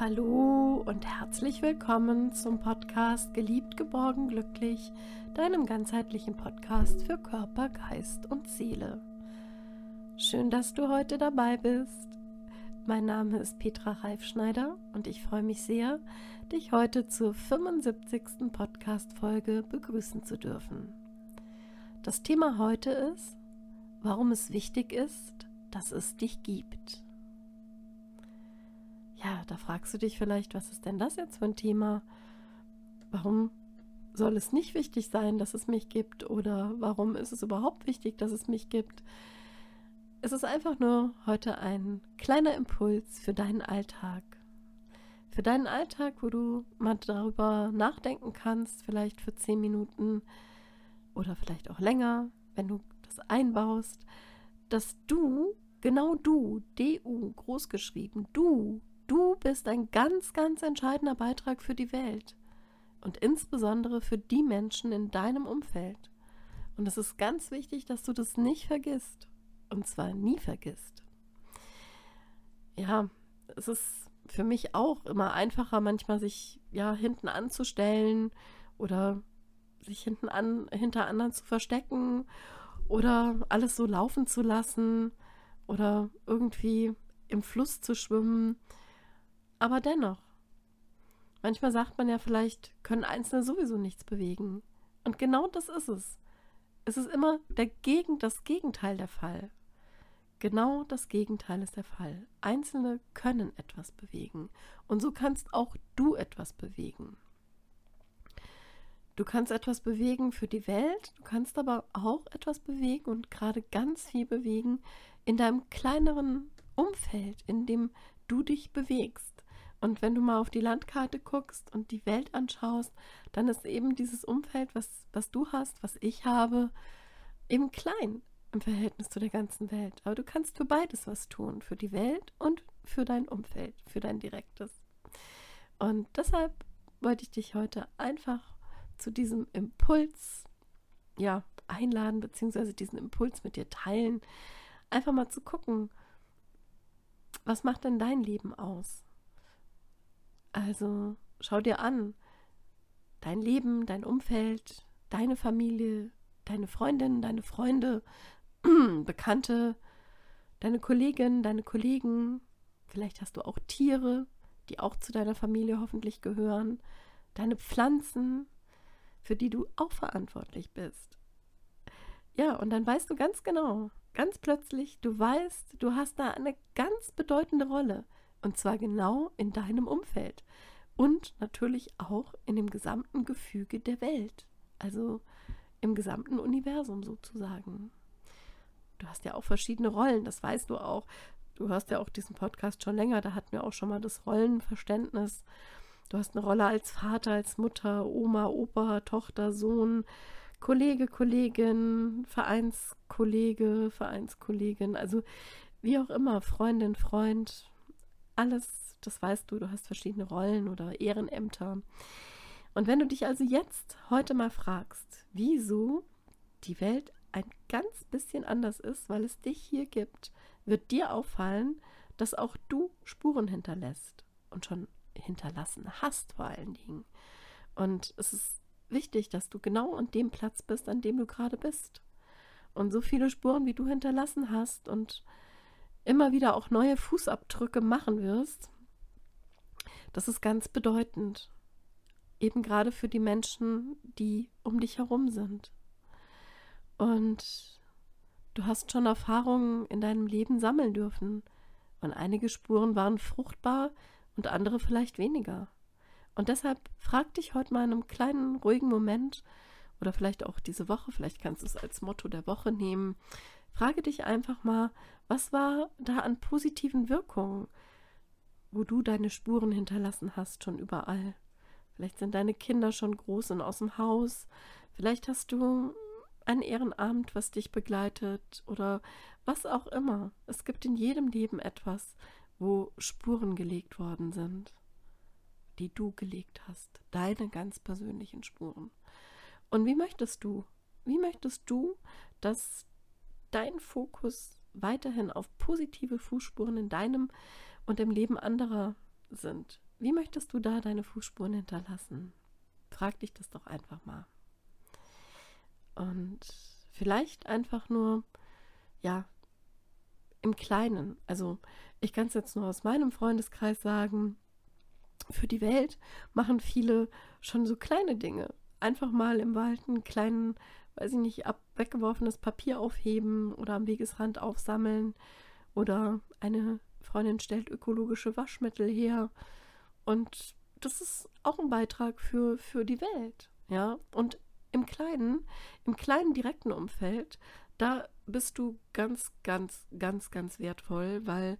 Hallo und herzlich willkommen zum Podcast Geliebt, geborgen, glücklich, deinem ganzheitlichen Podcast für Körper, Geist und Seele. Schön, dass du heute dabei bist. Mein Name ist Petra Reifschneider und ich freue mich sehr, dich heute zur 75. Podcast-Folge begrüßen zu dürfen. Das Thema heute ist, warum es wichtig ist, dass es dich gibt. Ja, da fragst du dich vielleicht, was ist denn das jetzt für ein Thema? Warum soll es nicht wichtig sein, dass es mich gibt? Oder warum ist es überhaupt wichtig, dass es mich gibt? Es ist einfach nur heute ein kleiner Impuls für deinen Alltag. Für deinen Alltag, wo du mal darüber nachdenken kannst, vielleicht für zehn Minuten oder vielleicht auch länger, wenn du das einbaust, dass du, genau du, DU großgeschrieben, du Du bist ein ganz, ganz entscheidender Beitrag für die Welt und insbesondere für die Menschen in deinem Umfeld. Und es ist ganz wichtig, dass du das nicht vergisst. Und zwar nie vergisst. Ja, es ist für mich auch immer einfacher, manchmal sich ja hinten anzustellen oder sich hinten an, hinter anderen zu verstecken oder alles so laufen zu lassen oder irgendwie im Fluss zu schwimmen aber dennoch. Manchmal sagt man ja vielleicht, können Einzelne sowieso nichts bewegen. Und genau das ist es. Es ist immer der das Gegenteil der Fall. Genau das Gegenteil ist der Fall. Einzelne können etwas bewegen. Und so kannst auch du etwas bewegen. Du kannst etwas bewegen für die Welt, du kannst aber auch etwas bewegen und gerade ganz viel bewegen in deinem kleineren Umfeld, in dem du dich bewegst. Und wenn du mal auf die Landkarte guckst und die Welt anschaust, dann ist eben dieses Umfeld, was, was du hast, was ich habe, eben klein im Verhältnis zu der ganzen Welt. Aber du kannst für beides was tun, für die Welt und für dein Umfeld, für dein direktes. Und deshalb wollte ich dich heute einfach zu diesem Impuls ja, einladen, beziehungsweise diesen Impuls mit dir teilen, einfach mal zu gucken, was macht denn dein Leben aus? Also schau dir an, dein Leben, dein Umfeld, deine Familie, deine Freundinnen, deine Freunde, Bekannte, deine Kolleginnen, deine Kollegen, vielleicht hast du auch Tiere, die auch zu deiner Familie hoffentlich gehören, deine Pflanzen, für die du auch verantwortlich bist. Ja, und dann weißt du ganz genau, ganz plötzlich, du weißt, du hast da eine ganz bedeutende Rolle. Und zwar genau in deinem Umfeld. Und natürlich auch in dem gesamten Gefüge der Welt. Also im gesamten Universum sozusagen. Du hast ja auch verschiedene Rollen, das weißt du auch. Du hörst ja auch diesen Podcast schon länger, da hatten wir auch schon mal das Rollenverständnis. Du hast eine Rolle als Vater, als Mutter, Oma, Opa, Tochter, Sohn, Kollege, Kollegin, Vereinskollege, Vereinskollegin, also wie auch immer, Freundin, Freund, alles, das weißt du, du hast verschiedene Rollen oder Ehrenämter. Und wenn du dich also jetzt heute mal fragst, wieso die Welt ein ganz bisschen anders ist, weil es dich hier gibt, wird dir auffallen, dass auch du Spuren hinterlässt und schon hinterlassen hast vor allen Dingen. Und es ist wichtig, dass du genau an dem Platz bist, an dem du gerade bist. Und so viele Spuren, wie du hinterlassen hast und immer wieder auch neue Fußabdrücke machen wirst, das ist ganz bedeutend. Eben gerade für die Menschen, die um dich herum sind. Und du hast schon Erfahrungen in deinem Leben sammeln dürfen. Und einige Spuren waren fruchtbar und andere vielleicht weniger. Und deshalb frag dich heute mal in einem kleinen, ruhigen Moment oder vielleicht auch diese Woche, vielleicht kannst du es als Motto der Woche nehmen, Frage dich einfach mal, was war da an positiven Wirkungen, wo du deine Spuren hinterlassen hast, schon überall. Vielleicht sind deine Kinder schon groß und aus dem Haus. Vielleicht hast du ein Ehrenamt, was dich begleitet oder was auch immer. Es gibt in jedem Leben etwas, wo Spuren gelegt worden sind, die du gelegt hast, deine ganz persönlichen Spuren. Und wie möchtest du, wie möchtest du, dass dein Fokus weiterhin auf positive Fußspuren in deinem und im Leben anderer sind. wie möchtest du da deine Fußspuren hinterlassen? Frag dich das doch einfach mal. Und vielleicht einfach nur, ja, im Kleinen. Also ich kann es jetzt nur aus meinem Freundeskreis sagen. Für die Welt machen viele schon so kleine Dinge. Einfach mal im Wald einen kleinen, weiß ich nicht, ab weggeworfenes Papier aufheben oder am Wegesrand aufsammeln. Oder eine Freundin stellt ökologische Waschmittel her. Und das ist auch ein Beitrag für, für die Welt. Ja, und im kleinen, im kleinen direkten Umfeld, da bist du ganz, ganz, ganz, ganz wertvoll, weil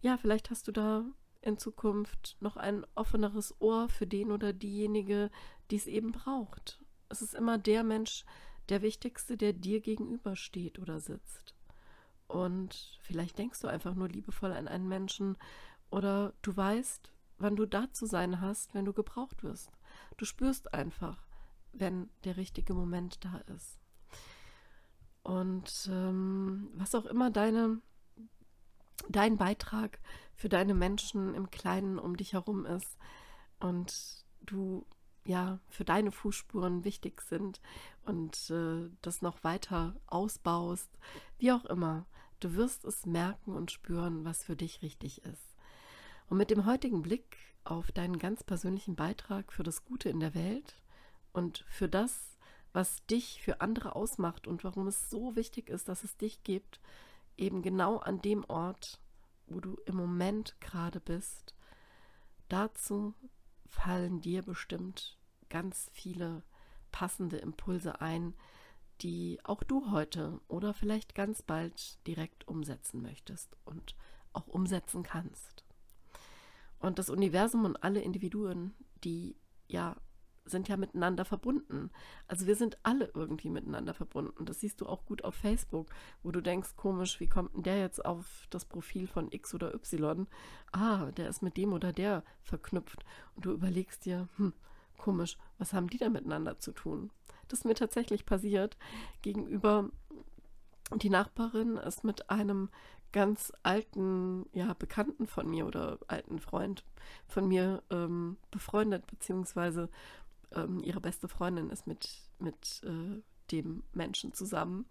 ja, vielleicht hast du da in Zukunft noch ein offeneres Ohr für den oder diejenige, die es eben braucht. Es ist immer der Mensch, der Wichtigste, der dir gegenübersteht oder sitzt. Und vielleicht denkst du einfach nur liebevoll an einen Menschen oder du weißt, wann du da zu sein hast, wenn du gebraucht wirst. Du spürst einfach, wenn der richtige Moment da ist. Und ähm, was auch immer deine, dein Beitrag für deine Menschen im Kleinen um dich herum ist und du ja für deine Fußspuren wichtig sind und äh, das noch weiter ausbaust, wie auch immer, du wirst es merken und spüren, was für dich richtig ist. Und mit dem heutigen Blick auf deinen ganz persönlichen Beitrag für das Gute in der Welt und für das, was dich für andere ausmacht und warum es so wichtig ist, dass es dich gibt, eben genau an dem Ort, wo du im Moment gerade bist. Dazu fallen dir bestimmt ganz viele passende Impulse ein, die auch du heute oder vielleicht ganz bald direkt umsetzen möchtest und auch umsetzen kannst. Und das Universum und alle Individuen, die ja sind ja miteinander verbunden. Also wir sind alle irgendwie miteinander verbunden. Das siehst du auch gut auf Facebook, wo du denkst, komisch, wie kommt denn der jetzt auf das Profil von X oder Y? Ah, der ist mit dem oder der verknüpft. Und du überlegst dir, hm, komisch, was haben die da miteinander zu tun? Das ist mir tatsächlich passiert gegenüber die Nachbarin ist mit einem ganz alten, ja, Bekannten von mir oder alten Freund von mir ähm, befreundet, beziehungsweise ähm, ihre beste Freundin ist mit, mit äh, dem Menschen zusammen.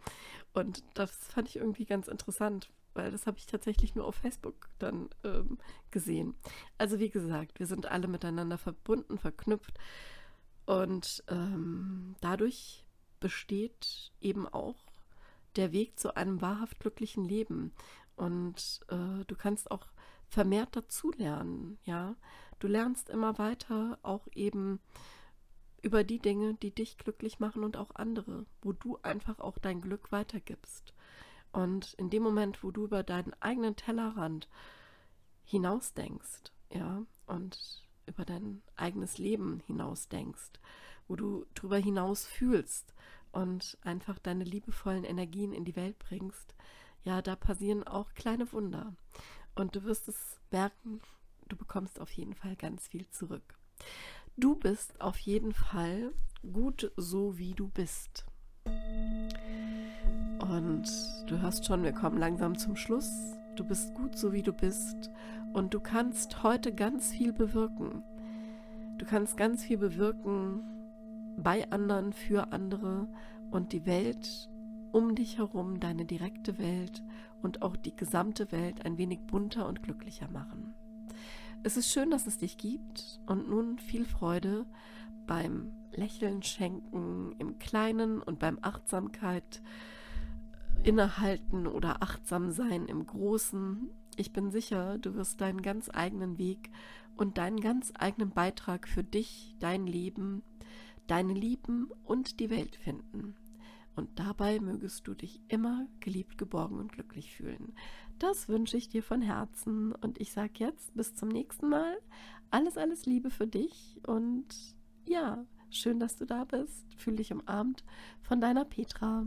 Und das fand ich irgendwie ganz interessant, weil das habe ich tatsächlich nur auf Facebook dann ähm, gesehen. Also wie gesagt, wir sind alle miteinander verbunden, verknüpft und ähm, dadurch besteht eben auch der Weg zu einem wahrhaft glücklichen Leben. Und äh, du kannst auch vermehrt dazulernen, ja. Du lernst immer weiter auch eben über die Dinge, die dich glücklich machen und auch andere, wo du einfach auch dein Glück weitergibst. Und in dem Moment, wo du über deinen eigenen Tellerrand hinausdenkst, ja, und über dein eigenes Leben hinausdenkst, wo du darüber hinaus fühlst und einfach deine liebevollen Energien in die Welt bringst, ja, da passieren auch kleine Wunder. Und du wirst es merken, du bekommst auf jeden Fall ganz viel zurück. Du bist auf jeden Fall gut so, wie du bist. Und du hörst schon, wir kommen langsam zum Schluss. Du bist gut so, wie du bist. Und du kannst heute ganz viel bewirken. Du kannst ganz viel bewirken bei anderen, für andere und die Welt um dich herum, deine direkte Welt und auch die gesamte Welt ein wenig bunter und glücklicher machen. Es ist schön, dass es dich gibt und nun viel Freude beim Lächeln schenken im Kleinen und beim Achtsamkeit innehalten oder achtsam sein im Großen. Ich bin sicher, du wirst deinen ganz eigenen Weg und deinen ganz eigenen Beitrag für dich, dein Leben, deine Lieben und die Welt finden. Und dabei mögest du dich immer geliebt, geborgen und glücklich fühlen. Das wünsche ich dir von Herzen und ich sage jetzt bis zum nächsten Mal. Alles, alles Liebe für dich und ja, schön, dass du da bist. Fühl dich umarmt von deiner Petra.